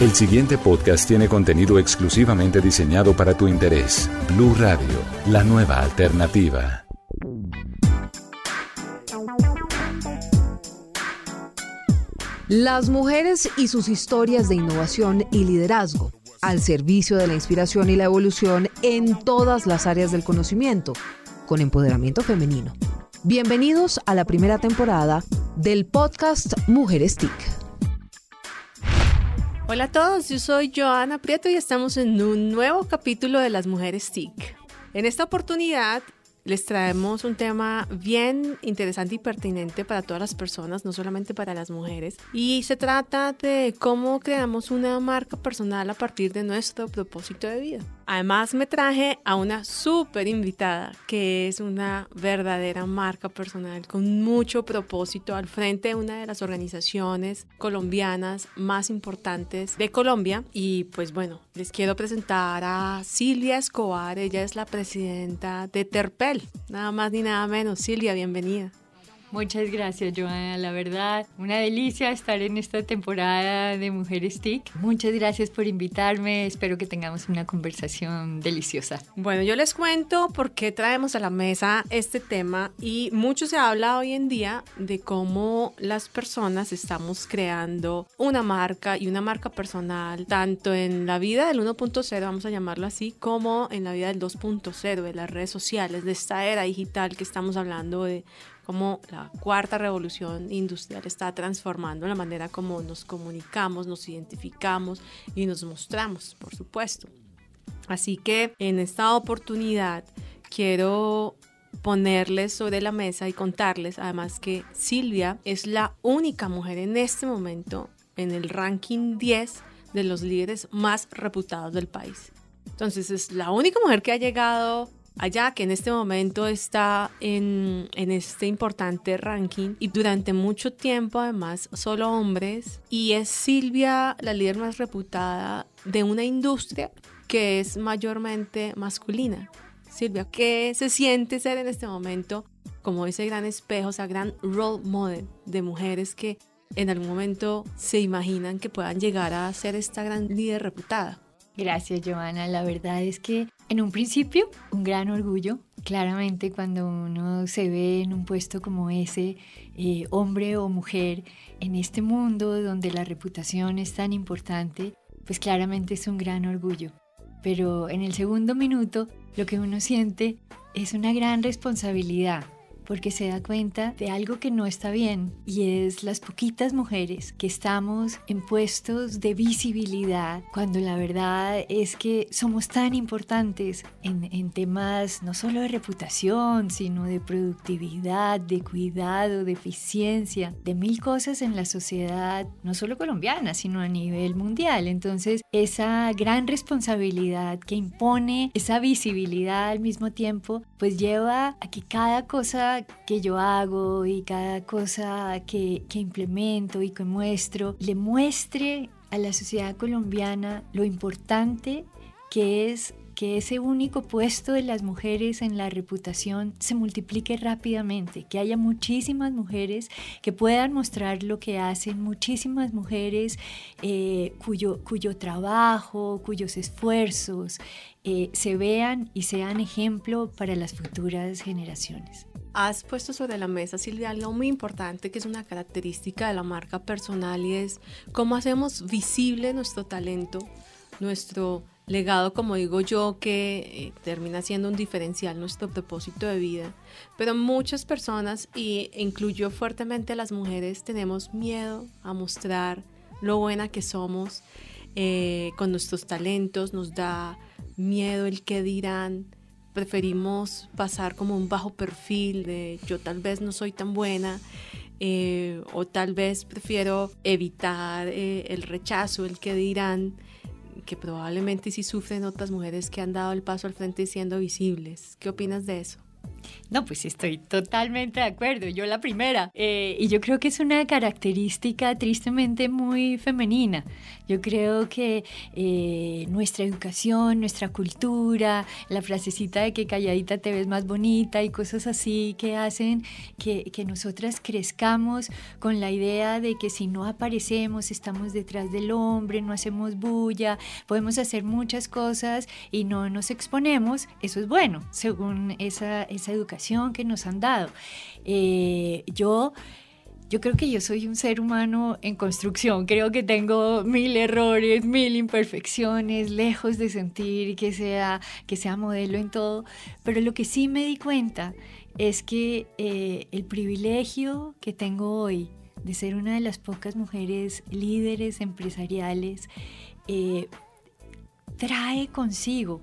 El siguiente podcast tiene contenido exclusivamente diseñado para tu interés. Blue Radio, la nueva alternativa. Las mujeres y sus historias de innovación y liderazgo al servicio de la inspiración y la evolución en todas las áreas del conocimiento, con empoderamiento femenino. Bienvenidos a la primera temporada del podcast Mujeres TIC. Hola a todos, yo soy Joana Prieto y estamos en un nuevo capítulo de las Mujeres TIC. En esta oportunidad les traemos un tema bien interesante y pertinente para todas las personas, no solamente para las mujeres. Y se trata de cómo creamos una marca personal a partir de nuestro propósito de vida. Además me traje a una súper invitada que es una verdadera marca personal con mucho propósito al frente de una de las organizaciones colombianas más importantes de Colombia. Y pues bueno, les quiero presentar a Silvia Escobar. Ella es la presidenta de Terpel. Nada más ni nada menos. Silvia, bienvenida. Muchas gracias, Joana. La verdad, una delicia estar en esta temporada de Mujeres TIC. Muchas gracias por invitarme. Espero que tengamos una conversación deliciosa. Bueno, yo les cuento por qué traemos a la mesa este tema y mucho se habla hoy en día de cómo las personas estamos creando una marca y una marca personal, tanto en la vida del 1.0, vamos a llamarlo así, como en la vida del 2.0, de las redes sociales, de esta era digital que estamos hablando de cómo la cuarta revolución industrial está transformando la manera como nos comunicamos, nos identificamos y nos mostramos, por supuesto. Así que en esta oportunidad quiero ponerles sobre la mesa y contarles además que Silvia es la única mujer en este momento en el ranking 10 de los líderes más reputados del país. Entonces es la única mujer que ha llegado allá, que en este momento está en, este importante ranking y durante mucho tiempo además solo hombres y es Silvia la líder más reputada de una industria que es mayormente masculina. Silvia, ¿qué se siente ser en este momento como ese gran espejo, esa gran role model de mujeres que en algún momento se imaginan que puedan llegar a ser esta gran líder reputada? Gracias, Joana. La verdad es que en un principio, un gran orgullo. Claramente cuando uno se ve en un puesto como ese, eh, hombre o mujer, en este mundo donde la reputación es tan importante, pues claramente es un gran orgullo. Pero en el segundo minuto, lo que uno siente es una gran responsabilidad porque se da cuenta de algo que no está bien y es las poquitas mujeres que estamos en puestos de visibilidad cuando la verdad es que somos tan importantes en, en temas no solo de reputación, sino de productividad, de cuidado, de eficiencia, de mil cosas en la sociedad, no solo colombiana, sino a nivel mundial. Entonces, esa gran responsabilidad que impone esa visibilidad al mismo tiempo, pues lleva a que cada cosa que yo hago y cada cosa que, que implemento y que muestro, le muestre a la sociedad colombiana lo importante que es que ese único puesto de las mujeres en la reputación se multiplique rápidamente, que haya muchísimas mujeres que puedan mostrar lo que hacen, muchísimas mujeres eh, cuyo, cuyo trabajo, cuyos esfuerzos eh, se vean y sean ejemplo para las futuras generaciones. Has puesto sobre la mesa, Silvia, algo muy importante que es una característica de la marca personal y es cómo hacemos visible nuestro talento, nuestro legado, como digo yo, que eh, termina siendo un diferencial nuestro propósito de vida. Pero muchas personas, y incluyo fuertemente a las mujeres, tenemos miedo a mostrar lo buena que somos eh, con nuestros talentos, nos da miedo el que dirán, preferimos pasar como un bajo perfil de yo tal vez no soy tan buena eh, o tal vez prefiero evitar eh, el rechazo, el que dirán, que probablemente sí sufren otras mujeres que han dado el paso al frente siendo visibles. ¿Qué opinas de eso? No, pues estoy totalmente de acuerdo, yo la primera. Eh, y yo creo que es una característica tristemente muy femenina. Yo creo que eh, nuestra educación, nuestra cultura, la frasecita de que calladita te ves más bonita y cosas así que hacen que, que nosotras crezcamos con la idea de que si no aparecemos, estamos detrás del hombre, no hacemos bulla, podemos hacer muchas cosas y no nos exponemos, eso es bueno, según esa, esa educación que nos han dado. Eh, yo... Yo creo que yo soy un ser humano en construcción, creo que tengo mil errores, mil imperfecciones, lejos de sentir que sea, que sea modelo en todo, pero lo que sí me di cuenta es que eh, el privilegio que tengo hoy de ser una de las pocas mujeres líderes empresariales eh, trae consigo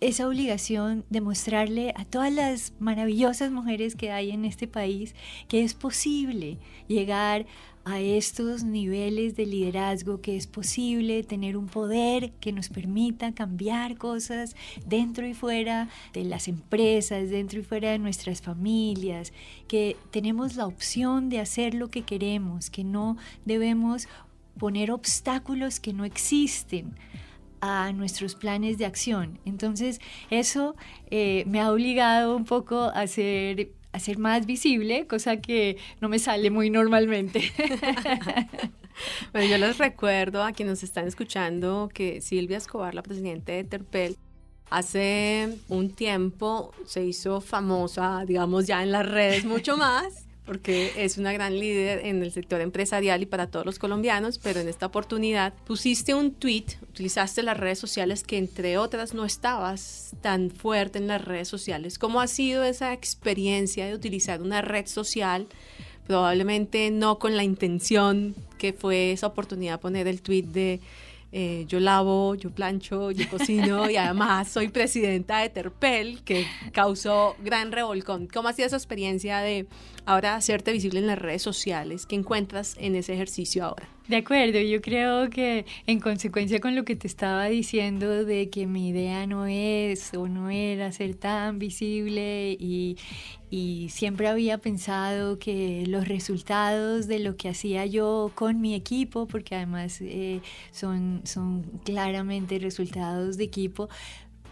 esa obligación de mostrarle a todas las maravillosas mujeres que hay en este país que es posible llegar a estos niveles de liderazgo, que es posible tener un poder que nos permita cambiar cosas dentro y fuera de las empresas, dentro y fuera de nuestras familias, que tenemos la opción de hacer lo que queremos, que no debemos poner obstáculos que no existen a nuestros planes de acción. Entonces, eso eh, me ha obligado un poco a ser, a ser más visible, cosa que no me sale muy normalmente. bueno, yo les recuerdo a quienes nos están escuchando que Silvia Escobar, la presidenta de Terpel, hace un tiempo se hizo famosa, digamos, ya en las redes mucho más porque es una gran líder en el sector empresarial y para todos los colombianos, pero en esta oportunidad pusiste un tweet, utilizaste las redes sociales que entre otras no estabas tan fuerte en las redes sociales. ¿Cómo ha sido esa experiencia de utilizar una red social? Probablemente no con la intención que fue esa oportunidad poner el tweet de eh, yo lavo, yo plancho, yo cocino y además soy presidenta de Terpel, que causó gran revolcón. ¿Cómo ha sido esa experiencia de ahora hacerte visible en las redes sociales? ¿Qué encuentras en ese ejercicio ahora? De acuerdo, yo creo que en consecuencia con lo que te estaba diciendo de que mi idea no es o no era ser tan visible y, siempre había pensado que los resultados de lo que hacía yo con mi equipo, porque además eh, son, son claramente resultados de equipo,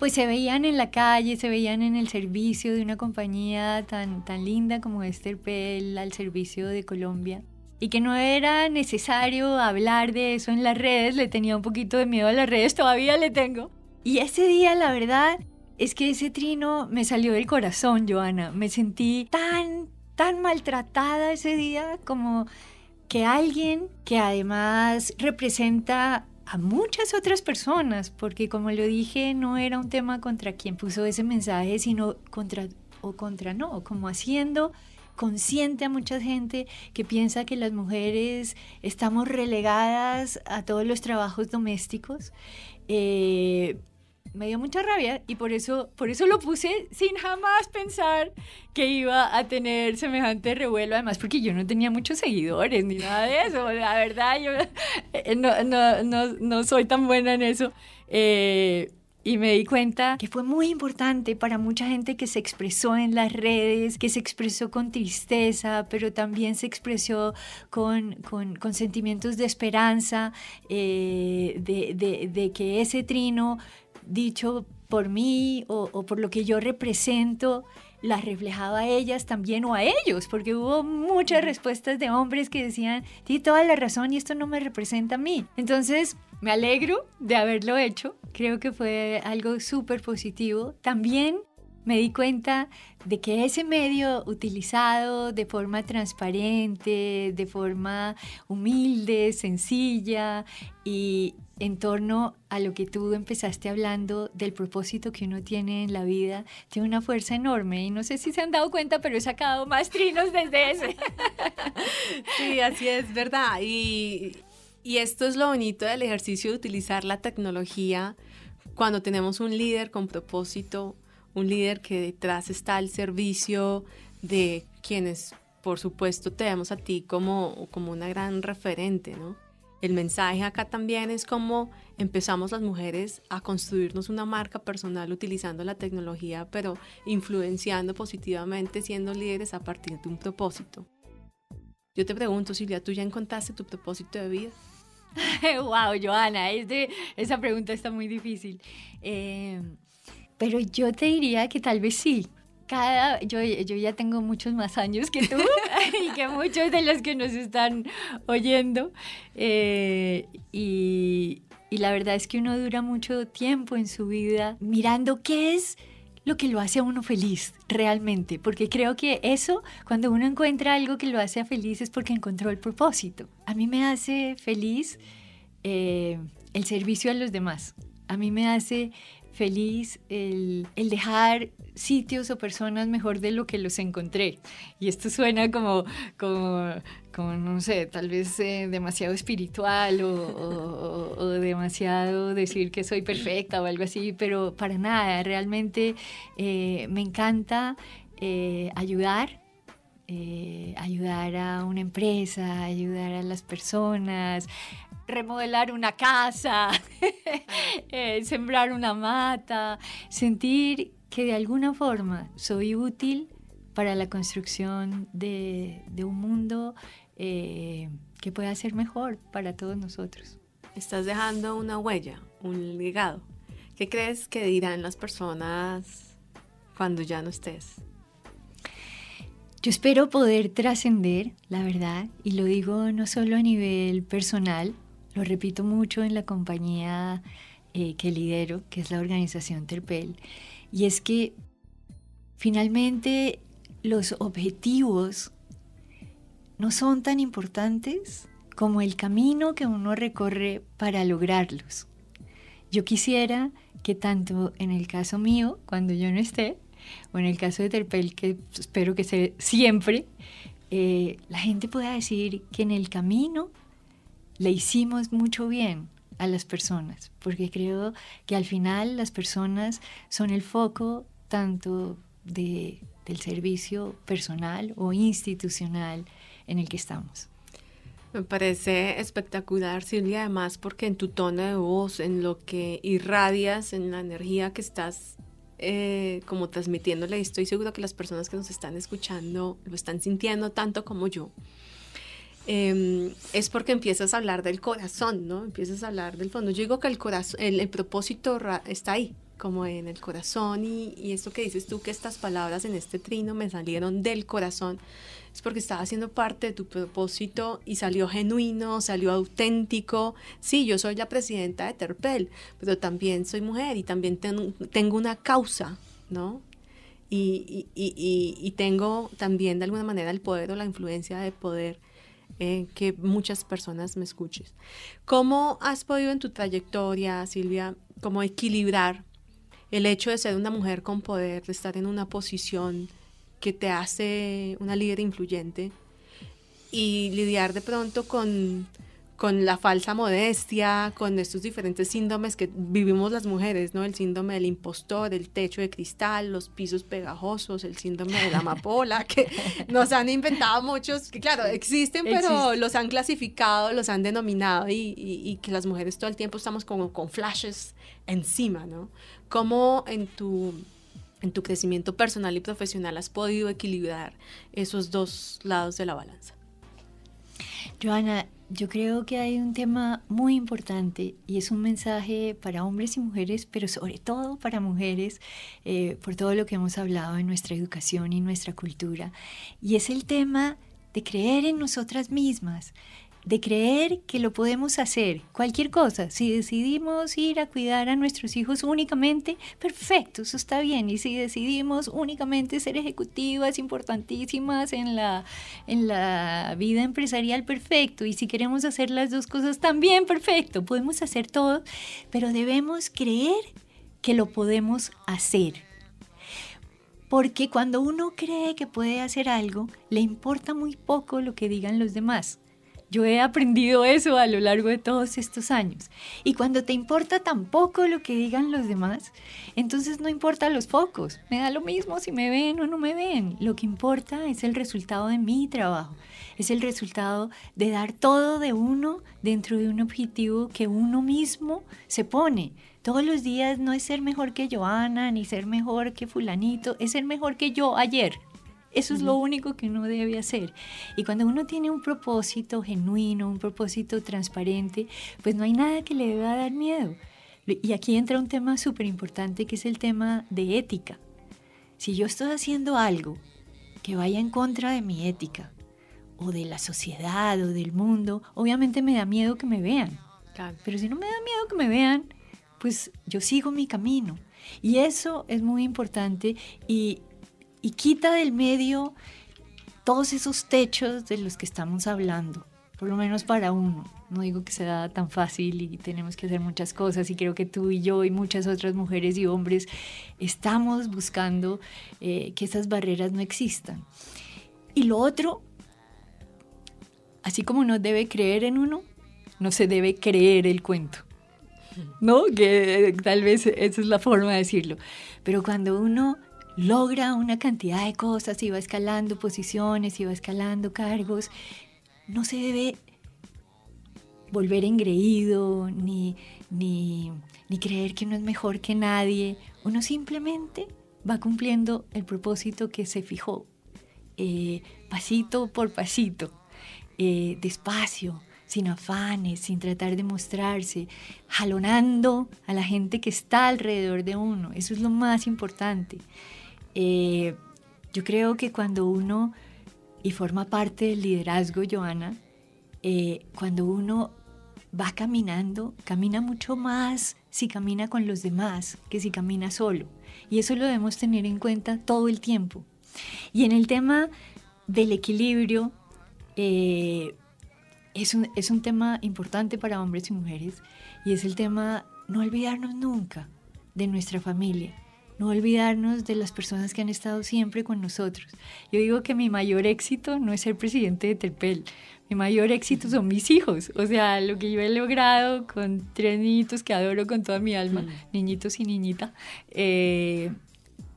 pues se veían en la calle, se veían en el servicio de una compañía tan, tan linda como Esterpel al servicio de Colombia y que no era necesario hablar de eso en las redes, le tenía un poquito de miedo a las redes, todavía le tengo. Y ese día, la verdad, es que ese trino me salió del corazón, Joana. Me sentí tan, tan maltratada ese día como que alguien que además representa a muchas otras personas, porque como lo dije, no era un tema contra quien puso ese mensaje, sino contra o contra no, como haciendo consciente a mucha gente que piensa que las mujeres estamos relegadas a todos los trabajos domésticos. Eh, me dio mucha rabia y por eso, por eso lo puse sin jamás pensar que iba a tener semejante revuelo, además porque yo no tenía muchos seguidores ni nada de eso, la verdad yo eh, no, no, no, no soy tan buena en eso. Eh, y me di cuenta que fue muy importante para mucha gente que se expresó en las redes, que se expresó con tristeza, pero también se expresó con, con, sentimientos de esperanza, eh, de, de, que ese trino dicho por mí o, o por lo que yo represento, las reflejaba a ellas también o a ellos, porque hubo muchas respuestas de hombres que decían, tiene toda la razón y esto no me representa a mí. Entonces, me alegro de haberlo hecho, creo que fue algo súper positivo. También me di cuenta de que ese medio utilizado de forma transparente, de forma humilde, sencilla y en torno a lo que tú empezaste hablando del propósito que uno tiene en la vida, tiene una fuerza enorme y no sé si se han dado cuenta, pero he sacado más trinos desde ese. Sí, así es, verdad. Y, esto es lo bonito del ejercicio de utilizar la tecnología cuando tenemos un líder con propósito, un líder que detrás está al servicio de quienes por supuesto te vemos a ti como, como una gran referente, ¿no? El mensaje acá también es cómo empezamos las mujeres a construirnos una marca personal utilizando la tecnología, pero influenciando positivamente, siendo líderes a partir de un propósito. Yo te pregunto, Silvia, ¿tú ya encontraste tu propósito de vida? wow, Joana, esa pregunta está muy difícil. Eh, pero yo te diría que tal vez sí. Cada, yo, yo ya tengo muchos más años que tú y que muchos de los que nos están oyendo. Eh, y, y la verdad es que uno dura mucho tiempo en su vida mirando qué es lo que lo hace a uno feliz realmente, porque creo que eso, cuando uno encuentra algo que lo hace feliz es porque encontró el propósito. A mí me hace feliz eh, el servicio a los demás. A mí me hace feliz el, dejar sitios o personas mejor de lo que los encontré. Y esto suena como, como, como no sé, tal vez eh, demasiado espiritual o, demasiado decir que soy perfecta o algo así, pero para nada, realmente eh, me encanta eh, ayudar. ayudar a una empresa, ayudar a las personas, remodelar una casa, eh, sembrar una mata, sentir que de alguna forma soy útil para la construcción de, un mundo eh, que pueda ser mejor para todos nosotros. Estás dejando una huella, un legado. ¿Qué crees que dirán las personas cuando ya no estés? Yo espero poder trascender, la verdad, y lo digo no solo a nivel personal, lo repito mucho en la compañía eh, que lidero, que es la organización Terpel, y es que finalmente los objetivos no son tan importantes como el camino que uno recorre para lograrlos. Yo quisiera que tanto en el caso mío, cuando yo no esté, o en el caso de Terpel, que espero que sea siempre, eh, la gente pueda decir que en el camino le hicimos mucho bien a las personas, porque creo que al final las personas son el foco tanto de, del servicio personal o institucional en el que estamos. Me parece espectacular, Silvia, además porque en tu tono de voz, en lo que irradias, en la energía que estás eh, como transmitiéndole, estoy seguro que las personas que nos están escuchando lo están sintiendo tanto como yo. Em, es porque empiezas a hablar del corazón, ¿no? Empiezas a hablar del fondo. Yo digo que el corazón, el, propósito está ahí, como en el corazón y, y, esto que dices tú, que estas palabras en este trino me salieron del corazón, es porque estaba haciendo parte de tu propósito y salió genuino, salió auténtico. Sí, yo soy la presidenta de Terpel, pero también soy mujer y también tengo una causa, ¿no? Y, y, y tengo también de alguna manera el poder o la influencia de poder eh, que muchas personas me escuches. ¿Cómo has podido en tu trayectoria, Silvia, como equilibrar el hecho de ser una mujer con poder, de estar en una posición que te hace una líder influyente y lidiar de pronto con con la falsa modestia, con estos diferentes síndromes que vivimos las mujeres, ¿no? El síndrome del impostor, el techo de cristal, los pisos pegajosos, el síndrome de la amapola, que nos han inventado muchos, que claro, existen, pero los han clasificado, los han denominado y, y, que las mujeres todo el tiempo estamos como con flashes encima, ¿no? ¿Cómo en tu en tu crecimiento personal y profesional has podido equilibrar esos dos lados de la balanza? Joana, yo creo que hay un tema muy importante y es un mensaje para hombres y mujeres, pero sobre todo para mujeres, eh, por todo lo que hemos hablado en nuestra educación y nuestra cultura. Y es el tema de creer en nosotras mismas, de creer que lo podemos hacer, cualquier cosa. Si decidimos ir a cuidar a nuestros hijos únicamente, perfecto, eso está bien. Y si decidimos únicamente ser ejecutivas importantísimas en la, en la vida empresarial, perfecto. Y si queremos hacer las dos cosas también, perfecto. Podemos hacer todo, pero debemos creer que lo podemos hacer. Porque cuando uno cree que puede hacer algo, le importa muy poco lo que digan los demás Yo he aprendido eso a lo largo de todos estos años. Y cuando te importa tampoco lo que digan los demás, entonces no importa los focos. Me da lo mismo si me ven o no me ven. Lo que importa es el resultado de mi trabajo. Es el resultado de dar todo de uno dentro de un objetivo que uno mismo se pone. Todos los días no es ser mejor que Joana, ni ser mejor que fulanito, es ser mejor que yo ayer. Eso es lo único que uno debe hacer. Y cuando uno tiene un propósito genuino, un propósito transparente, pues no hay nada que le deba dar miedo. Y aquí entra un tema súper importante que es el tema de ética. Si yo estoy haciendo algo que vaya en contra de mi ética, o de la sociedad, o del mundo, obviamente me da miedo que me vean. Pero si no me da miedo que me vean, pues yo sigo mi camino. Y eso es muy importante y y quita del medio todos esos techos de los que estamos hablando, por lo menos para uno. No digo que sea tan fácil y tenemos que hacer muchas cosas y creo que tú y yo y muchas otras mujeres y hombres estamos buscando eh, que esas barreras no existan. Y lo otro, así como uno debe creer en uno, no se debe creer el cuento. ¿No? Que eh, tal vez esa es la forma de decirlo. Pero cuando uno logra una cantidad de cosas y va escalando posiciones y va escalando cargos, no se debe volver engreído ni, ni, creer que uno es mejor que nadie. Uno simplemente va cumpliendo el propósito que se fijó, eh, pasito por pasito, eh, despacio, sin afanes, sin tratar de mostrarse, jalonando a la gente que está alrededor de uno. Eso es lo más importante. Eh, yo creo que cuando uno, y forma parte del liderazgo, Joana, eh, cuando uno va caminando, camina mucho más si camina con los demás que si camina solo. Y eso lo debemos tener en cuenta todo el tiempo. Y en el tema del equilibrio, eh, es, un, es un tema importante para hombres y mujeres y es el tema no olvidarnos nunca de nuestra familia no olvidarnos de las personas que han estado siempre con nosotros. Yo digo que mi mayor éxito no es ser presidente de Terpel, mi mayor éxito son mis hijos, o sea, lo que yo he logrado con tres niñitos que adoro con toda mi alma, mm. niñitos y niñita, eh,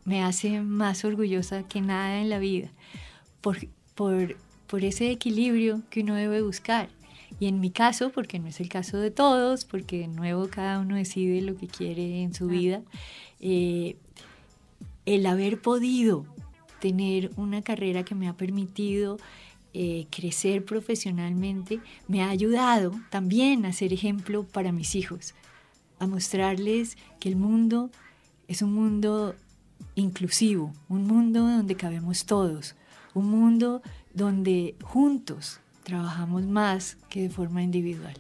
me hace más orgullosa que nada en la vida, por, por, por ese equilibrio que uno debe buscar. Y en mi caso, porque no es el caso de todos, porque de nuevo cada uno decide lo que quiere en su vida, eh, el haber podido tener una carrera que me ha permitido eh, crecer profesionalmente, me ha ayudado también a ser ejemplo para mis hijos, a mostrarles que el mundo es un mundo inclusivo, un mundo donde cabemos todos, un mundo donde juntos trabajamos más que de forma individual.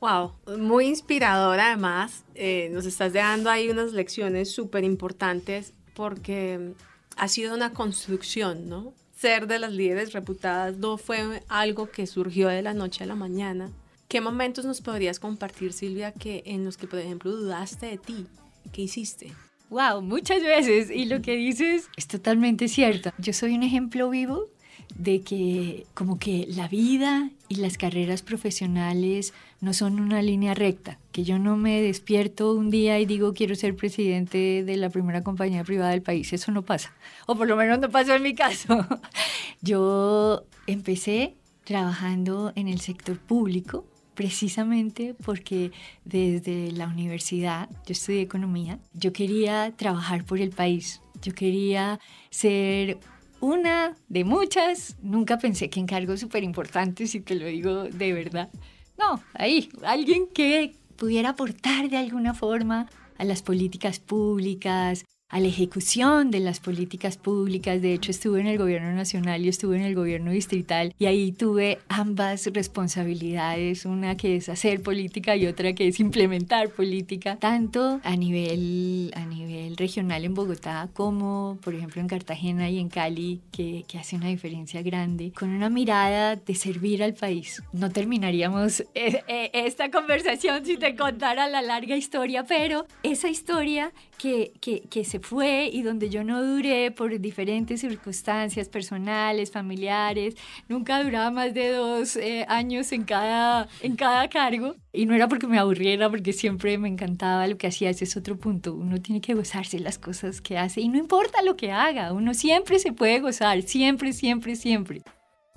Wow, muy inspirador además. Eh, nos estás dando ahí unas lecciones súper importantes porque ha sido una construcción, ¿no? Ser de las líderes reputadas no fue algo que surgió de la noche a la mañana. ¿Qué momentos nos podrías compartir, Silvia, que en los que, por ejemplo, dudaste de ti? ¿Qué hiciste? Wow, muchas veces. Y lo que dices es totalmente cierto. Yo soy un ejemplo vivo de que como que la vida y las carreras profesionales no son una línea recta, que yo no me despierto un día y digo quiero ser presidente de la primera compañía privada del país, eso no pasa, o por lo menos no pasó en mi caso. Yo empecé trabajando en el sector público precisamente porque desde la universidad, yo estudié economía, yo quería trabajar por el país, yo quería ser una de muchas, nunca pensé que en cargos súper importantes, y te lo digo de verdad. No, ahí, alguien que pudiera aportar de alguna forma a las políticas públicas, a la ejecución de las políticas públicas. De hecho, estuve en el gobierno nacional y estuve en el gobierno distrital y ahí tuve ambas responsabilidades, una que es hacer política y otra que es implementar política, tanto a nivel, a nivel regional en Bogotá como, por ejemplo, en Cartagena y en Cali, que, que hace una diferencia grande, con una mirada de servir al país. No terminaríamos eh, eh, esta conversación si te contara la larga historia, pero esa historia que, que, que se se fue y donde yo no duré por diferentes circunstancias personales, familiares, nunca duraba más de dos eh, años en cada, en cada cargo. Y no era porque me aburriera, porque siempre me encantaba lo que hacía. Ese es otro punto. Uno tiene que gozarse las cosas que hace y no importa lo que haga, uno siempre se puede gozar, siempre, siempre, siempre.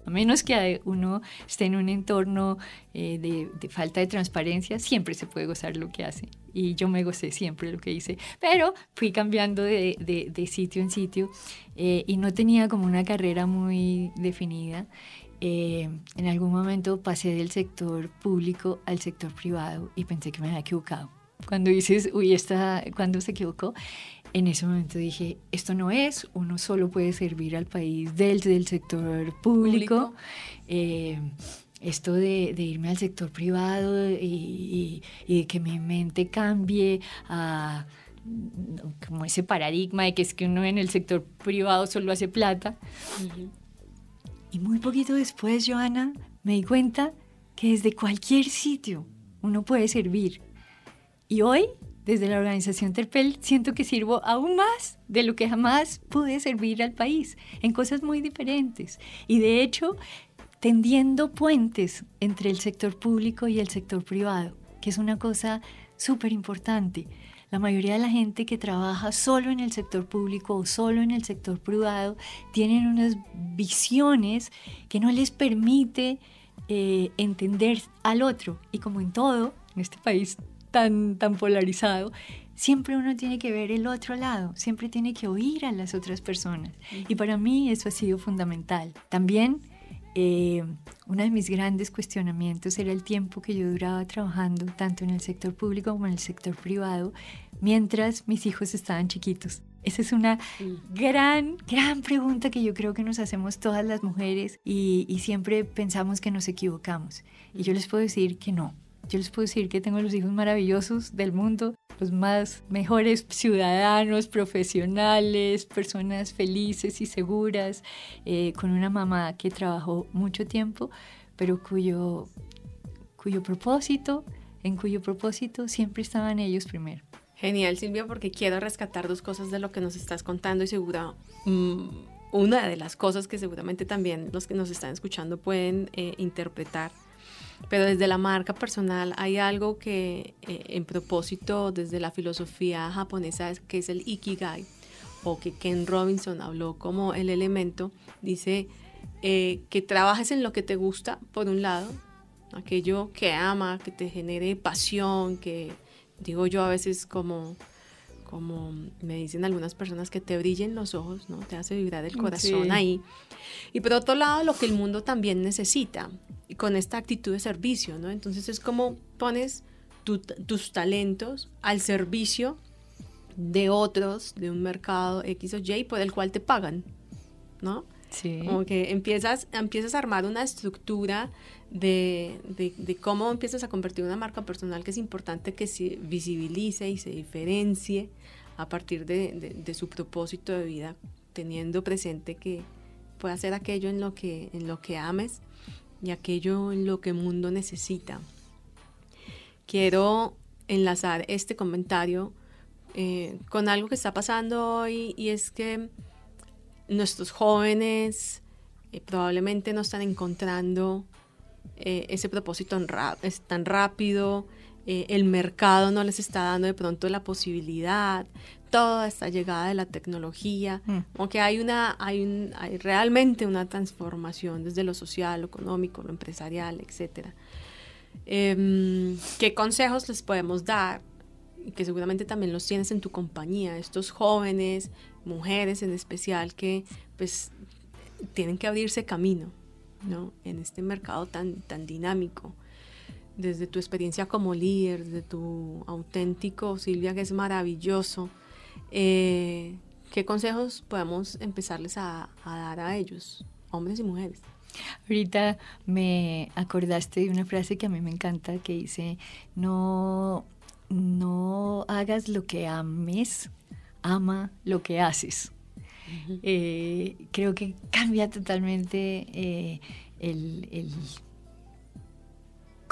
A menos que uno esté en un entorno eh, de, falta de transparencia, siempre se puede gozar lo que hace. Y yo me gocé siempre lo que hice. Pero fui cambiando de, sitio en sitio eh, y no tenía como una carrera muy definida. Eh, en algún momento pasé del sector público al sector privado y pensé que me había equivocado. Cuando dices, uy, esta, ¿cuándo se equivocó? En ese momento dije, esto no es, uno solo puede servir al país desde el sector público. Eh, esto de, irme al sector privado y, que mi mente cambie a como ese paradigma de que es que uno en el sector privado solo hace plata. Y muy poquito después, Joana, me di cuenta que desde cualquier sitio uno puede servir. Y hoy desde la organización Terpel siento que sirvo aún más de lo que jamás pude servir al país, en cosas muy diferentes. Y de hecho, tendiendo puentes entre el sector público y el sector privado, que es una cosa súper importante. La mayoría de la gente que trabaja solo en el sector público o solo en el sector privado tienen unas visiones que no les permite eh, entender al otro. Y como en todo, en este país tan, tan polarizado, siempre uno tiene que ver el otro lado, siempre tiene que oír a las otras personas. Y para mí eso ha sido fundamental. También eh, uno de mis grandes cuestionamientos era el tiempo que yo duraba trabajando tanto en el sector público como en el sector privado mientras mis hijos estaban chiquitos. Esa es una gran, gran pregunta que yo creo que nos hacemos todas las mujeres y, y siempre pensamos que nos equivocamos. Y yo les puedo decir que no, yo les puedo decir que tengo los hijos maravillosos del mundo, los más mejores ciudadanos, profesionales, personas felices y seguras, eh, con una mamá que trabajó mucho tiempo, pero cuyo, cuyo propósito, en cuyo propósito siempre estaban ellos primero. Genial, Silvia, porque quiero rescatar dos cosas de lo que nos estás contando y segura mm, una de las cosas que seguramente también los que nos están escuchando pueden eh, interpretar pero desde la marca personal hay algo que eh, en propósito desde la filosofía japonesa que es el ikigai o que Ken Robinson habló como el elemento, dice eh, que trabajes en lo que te gusta, por un lado, aquello que ama, que te genere pasión, que digo yo a veces como como me dicen algunas personas, que te brillen los ojos, ¿no? Te hace vibrar el corazón ahí. Y por otro lado, lo que el mundo también necesita, y con esta actitud de servicio, ¿no? Entonces es como pones tus talentos al servicio de otros, de un mercado X o Y, por el cual te pagan, ¿no? Sí. Como que empiezas, empiezas a armar una estructura de, de, cómo empiezas a convertir una marca personal que es importante que se visibilice y se diferencie a partir de, de, su propósito de vida, teniendo presente que puede hacer aquello en lo que, en lo que ames y aquello en lo que el mundo necesita. Quiero enlazar este comentario eh, con algo que está pasando hoy y es que nuestros jóvenes eh, probablemente no están encontrando eh, ese propósito es tan rápido, eh, el mercado no les está dando de pronto la posibilidad, toda esta llegada de la tecnología, aunque mm. hay una, hay, hay realmente una transformación desde lo social, lo económico, lo empresarial, etcétera. Em, ¿Qué consejos les podemos dar? Que seguramente también los tienes en tu compañía, estos jóvenes, mujeres en especial, que pues tienen que abrirse camino, ¿no? En este mercado tan, tan dinámico desde tu experiencia como líder, desde tu auténtico, Silvia, que es maravilloso, eh, ¿qué consejos podemos empezarles a, dar a ellos, hombres y mujeres? Ahorita me acordaste de una frase que a mí me encanta que dice, no, no hagas lo que ames, ama lo que haces. Eh, creo que cambia totalmente eh, el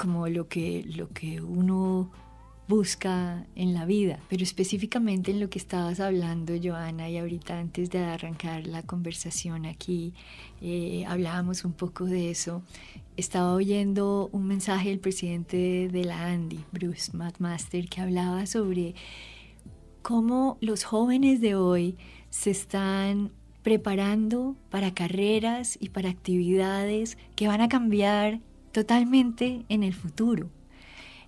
como lo que, lo que uno busca en la vida. Pero específicamente en lo que estabas hablando, Joana, y ahorita antes de arrancar la conversación aquí, eh, hablábamos un poco de eso. Estaba oyendo un mensaje del presidente de la Andy, Bruce McMaster, que hablaba sobre cómo los jóvenes de hoy se están preparando para carreras y para actividades que van a cambiar totalmente en el futuro.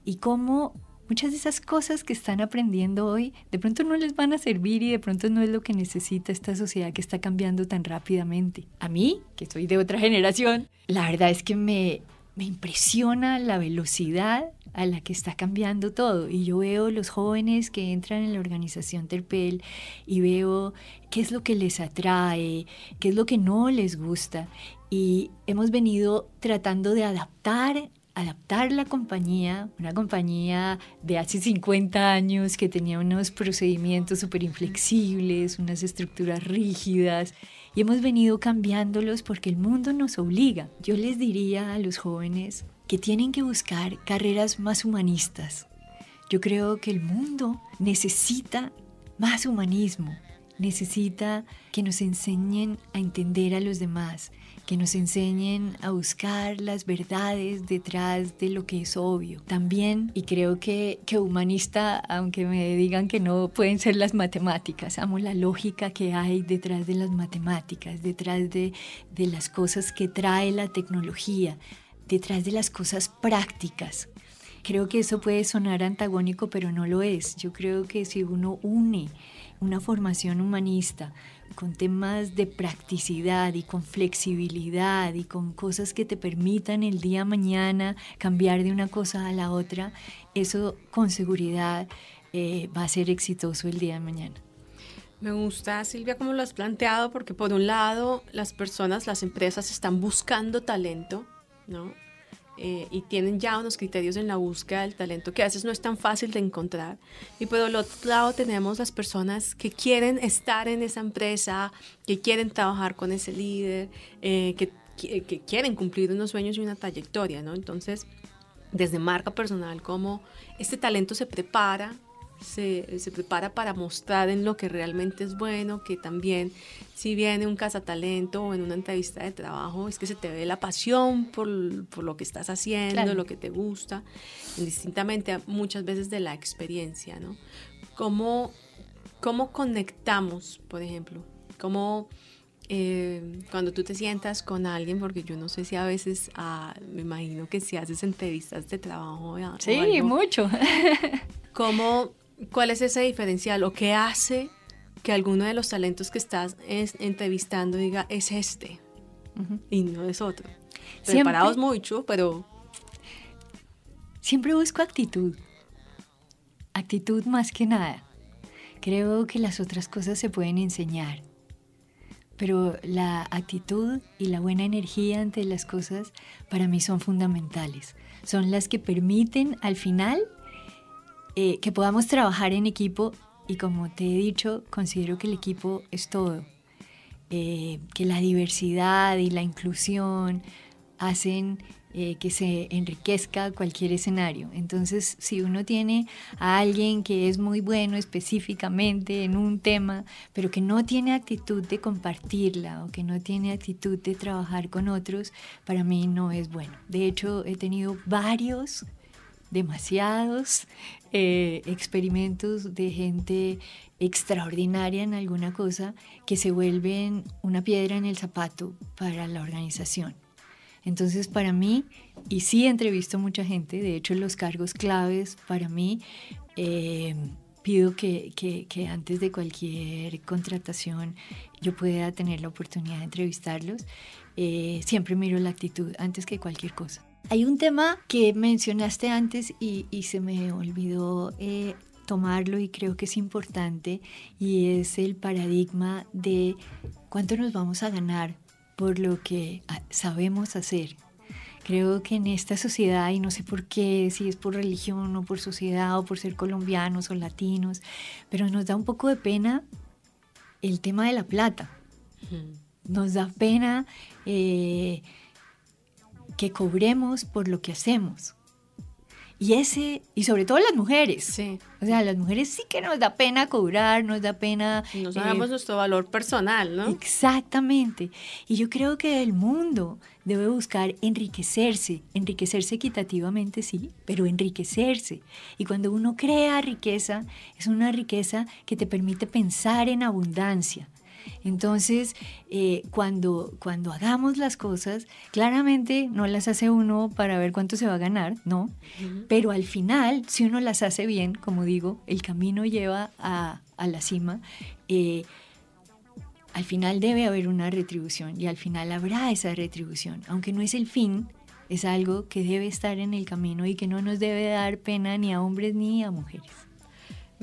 Y cómo muchas de esas cosas que están aprendiendo hoy de pronto no les van a servir y de pronto no es lo que necesita esta sociedad que está cambiando tan rápidamente. A mí, que soy de otra generación, la verdad es que me, me impresiona la velocidad a la que está cambiando todo. Y yo veo los jóvenes que entran en la organización Terpel y veo qué es lo que les atrae, qué es lo que no les gusta. Y hemos venido tratando de adaptar adaptar la compañía, una compañía de hace 50 años que tenía unos procedimientos súper inflexibles, unas estructuras rígidas, y hemos venido cambiándolos porque el mundo nos obliga. Yo les diría a los jóvenes, que tienen que buscar carreras más humanistas. Yo creo que el mundo necesita más humanismo, necesita que nos enseñen a entender a los demás, que nos enseñen a buscar las verdades detrás de lo que es obvio. También, y creo que, que humanista, aunque me digan que no pueden ser las matemáticas, amo la lógica que hay detrás de las matemáticas, detrás de, de las cosas que trae la tecnología detrás de las cosas prácticas. Creo que eso puede sonar antagónico, pero no lo es. Yo creo que si uno une una formación humanista con temas de practicidad y con flexibilidad y con cosas que te permitan el día mañana cambiar de una cosa a la otra, eso con seguridad eh, va a ser exitoso el día de mañana. Me gusta, Silvia, como lo has planteado, porque por un lado las personas, las empresas están buscando talento, ¿no? Eh, y tienen ya unos criterios en la búsqueda del talento que a veces no es tan fácil de encontrar. Y por el otro lado tenemos las personas que quieren estar en esa empresa, que quieren trabajar con ese líder, eh, que, que, quieren cumplir unos sueños y una trayectoria, ¿no? Entonces, desde marca personal, como este talento se prepara se, se, prepara para mostrar en lo que realmente es bueno, que también si viene un cazatalento o en una entrevista de trabajo, es que se te ve la pasión por, por lo que estás haciendo, lo que te gusta, indistintamente muchas veces de la experiencia, ¿no? ¿Cómo, cómo conectamos, por ejemplo? ¿Cómo... Eh, cuando tú te sientas con alguien, porque yo no sé si a veces, ah, me imagino que si haces entrevistas de trabajo. Sí, mucho. ¿Cómo, ¿Cuál es ese diferencial o qué hace que alguno de los talentos que estás entrevistando diga es este y no es otro? Preparados mucho, pero... Siempre busco actitud. Actitud más que nada. Creo que las otras cosas se pueden enseñar, pero la actitud y la buena energía ante las cosas para mí son fundamentales. Son las que permiten al final eh, que podamos trabajar en equipo y como te he dicho, considero que el equipo es todo, eh, que la diversidad y la inclusión hacen eh, que se enriquezca cualquier escenario. Entonces, si uno tiene a alguien que es muy bueno específicamente en un tema, pero que no tiene actitud de compartirla o que no tiene actitud de trabajar con otros, para mí no es bueno. De hecho, he tenido varios demasiados eh, experimentos de gente extraordinaria en alguna cosa que se vuelven una piedra en el zapato para la organización. Entonces, para mí, y sí entrevisto mucha gente, de hecho los cargos claves para mí, eh, pido que, que, antes de cualquier contratación yo pueda tener la oportunidad de entrevistarlos. Eh, siempre miro la actitud antes que cualquier cosa. Hay un tema que mencionaste antes y, se me olvidó eh, tomarlo y creo que es importante y es el paradigma de cuánto nos vamos a ganar por lo que ah, sabemos hacer. Creo que en esta sociedad, y no sé por qué, si es por religión o por sociedad o por ser colombianos o latinos, pero nos da un poco de pena el tema de la plata. Nos da pena eh, que cobremos por lo que hacemos. Y ese, y sobre todo las mujeres. Sí. O sea, las mujeres sí que nos da pena cobrar, nos da pena... No eh, sabemos nuestro valor personal, ¿no? Exactamente. Y yo creo que el mundo debe buscar enriquecerse, enriquecerse equitativamente, sí, pero enriquecerse. Y cuando uno crea riqueza, es una riqueza que te permite pensar en abundancia. Entonces, eh, cuando, cuando hagamos las cosas, claramente no las hace uno para ver cuánto se va a ganar, ¿no? Pero al final, si uno las hace bien, como digo, el camino lleva a, a la cima. eh, al final debe haber una retribución y al final habrá esa retribución. Aunque no es el fin, es algo que debe estar en el camino y que no nos debe dar pena ni a hombres ni a mujeres.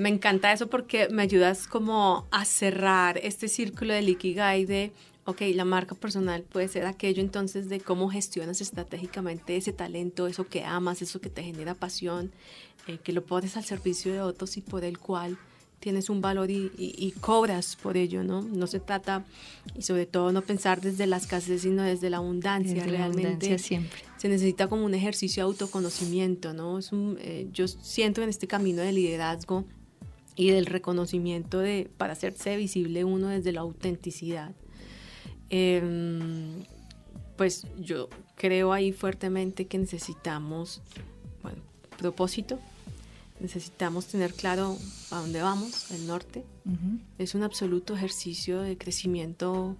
Me encanta eso porque me ayudas como a cerrar este círculo del Ikigai de, ok, la marca personal puede ser aquello entonces de cómo gestionas estratégicamente ese talento, eso que amas, eso que te genera pasión, eh, que lo pones al servicio de otros y por el cual tienes un valor y, y- y cobras por ello, ¿no? No se trata, y sobre todo no pensar desde la escasez, sino desde la abundancia. Desde la Realmente abundancia siempre. se necesita como un ejercicio de autoconocimiento, ¿no? Es un, eh, yo siento en este camino de liderazgo y del reconocimiento de para hacerse visible uno desde la autenticidad. Em, pues yo creo ahí fuertemente que necesitamos, bueno, propósito, necesitamos tener claro a dónde vamos, el norte. Ujú. Es un absoluto ejercicio de crecimiento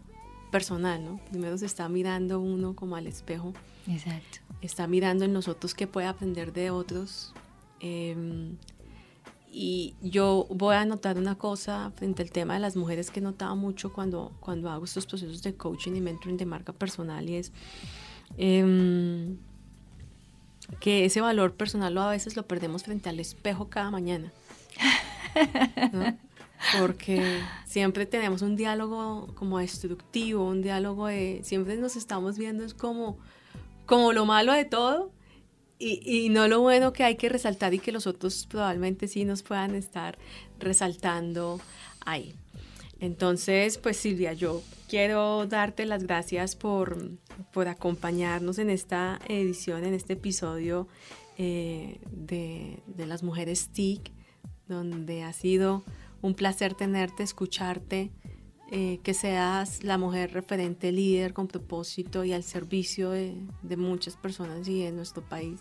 personal, ¿no? Primero se está mirando uno como al espejo Exacto. está mirando en nosotros qué puede aprender de otros. Eh, y yo voy a notar una cosa frente al tema de las mujeres que he notado mucho cuando, cuando hago estos procesos de coaching y mentoring de marca personal y es em, que ese valor personal lo a veces lo perdemos frente al espejo cada mañana. Porque siempre tenemos un diálogo como destructivo, un diálogo de, siempre nos estamos viendo es como, como lo malo de todo y, no lo bueno que hay que resaltar y que los otros probablemente sí nos puedan estar resaltando ahí. Entonces, pues Silvia, yo quiero darte las gracias por, por acompañarnos en esta edición, en este episodio eh, de, de Las Mujeres TIC, donde ha sido un placer tenerte, escucharte, eh, que seas la mujer referente, líder con propósito y al servicio de, de muchas personas y de nuestro país,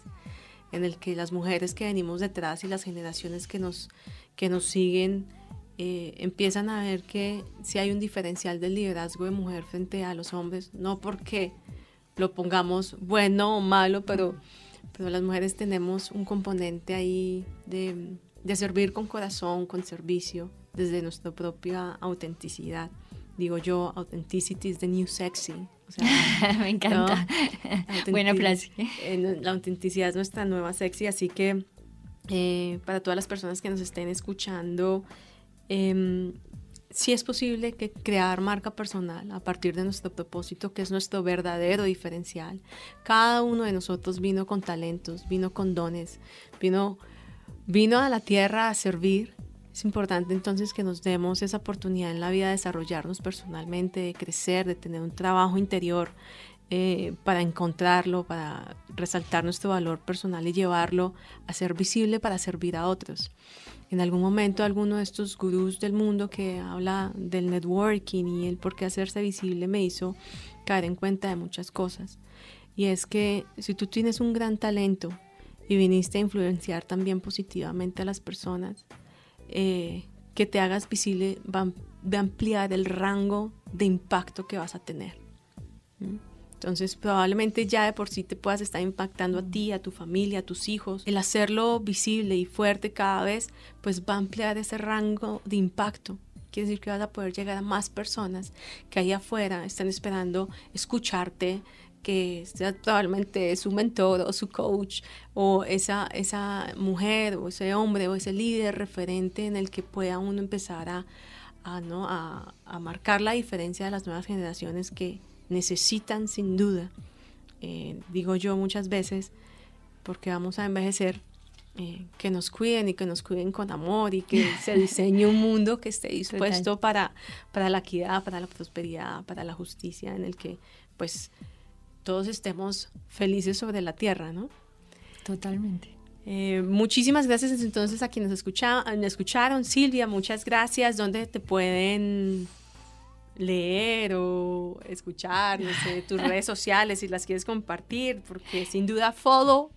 en el que las mujeres que venimos detrás y las generaciones que nos, que nos siguen eh, empiezan a ver que si hay un diferencial del liderazgo de mujer frente a los hombres, no porque lo pongamos bueno o malo, pero, pero las mujeres tenemos un componente ahí de, de servir con corazón, con servicio, desde nuestra propia autenticidad. Digo yo, authenticity is the new sexy. O sea, Me encanta. ¿no? Buena frase. eh, La autenticidad es nuestra nueva sexy, así que eh, para todas las personas que nos estén escuchando, eh, sí es posible que crear marca personal a partir de nuestro propósito, que es nuestro verdadero diferencial. Cada uno de nosotros vino con talentos, vino con dones, vino, vino a la tierra a servir. Es importante entonces que nos demos esa oportunidad en la vida de desarrollarnos personalmente, de crecer, de tener un trabajo interior eh, para encontrarlo, para resaltar nuestro valor personal y llevarlo a ser visible para servir a otros. En algún momento alguno de estos gurús del mundo que habla del networking y el por qué hacerse visible me hizo caer en cuenta de muchas cosas. Y es que si tú tienes un gran talento y viniste a influenciar también positivamente a las personas, eh, que te hagas visible va, a ampliar el rango de impacto que vas a tener. Entonces probablemente ya de por sí te puedas estar impactando a ti, a tu familia, a tus hijos. El hacerlo visible y fuerte cada vez, pues va a ampliar ese rango de impacto. Quiere decir que vas a poder llegar a más personas que ahí afuera están esperando escucharte, que sea probablemente su mentor o su coach o esa, esa mujer o ese hombre o ese líder referente en el que pueda uno empezar a, a, ¿no? a, a marcar la diferencia de las nuevas generaciones que necesitan sin duda, eh, digo yo muchas veces, porque vamos a envejecer, eh, que nos cuiden y que nos cuiden con amor y que se diseñe un mundo que esté dispuesto para, para la equidad, para la prosperidad, para la justicia, en el que pues todos estemos felices sobre la tierra, ¿no? Totalmente. Eh, muchísimas gracias entonces a quienes escucharon, escucharon. Silvia, muchas gracias. ¿Dónde te pueden leer o escuchar? No sé, tus redes sociales si las quieres compartir, porque sin duda follow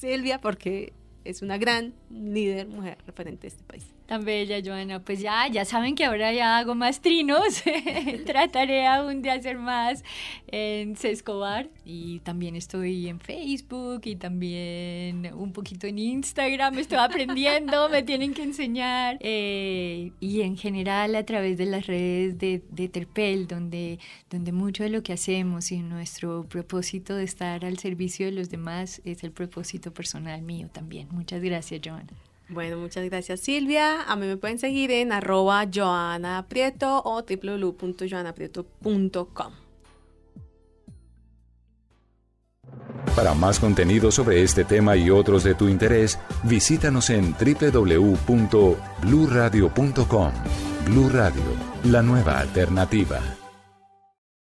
Silvia, porque es una gran líder mujer referente de este país. Tan bella, Joana. Pues ya, ya saben que ahora ya hago más trinos. Trataré aún de hacer más en Sescobar. Y también estoy en Facebook y también un poquito en Instagram. Estoy aprendiendo, me tienen que enseñar. Eh, y en general a través de las redes de, Terpel, donde, donde mucho de lo que hacemos y nuestro propósito de estar al servicio de los demás es el propósito personal mío también. Muchas gracias, Joana. Bueno, muchas gracias Silvia. A mí me pueden seguir en arroba Joana o www.joanaprieto.com. Para más contenido sobre este tema y otros de tu interés, visítanos en www.bluradio.com. Blu Radio, la nueva alternativa.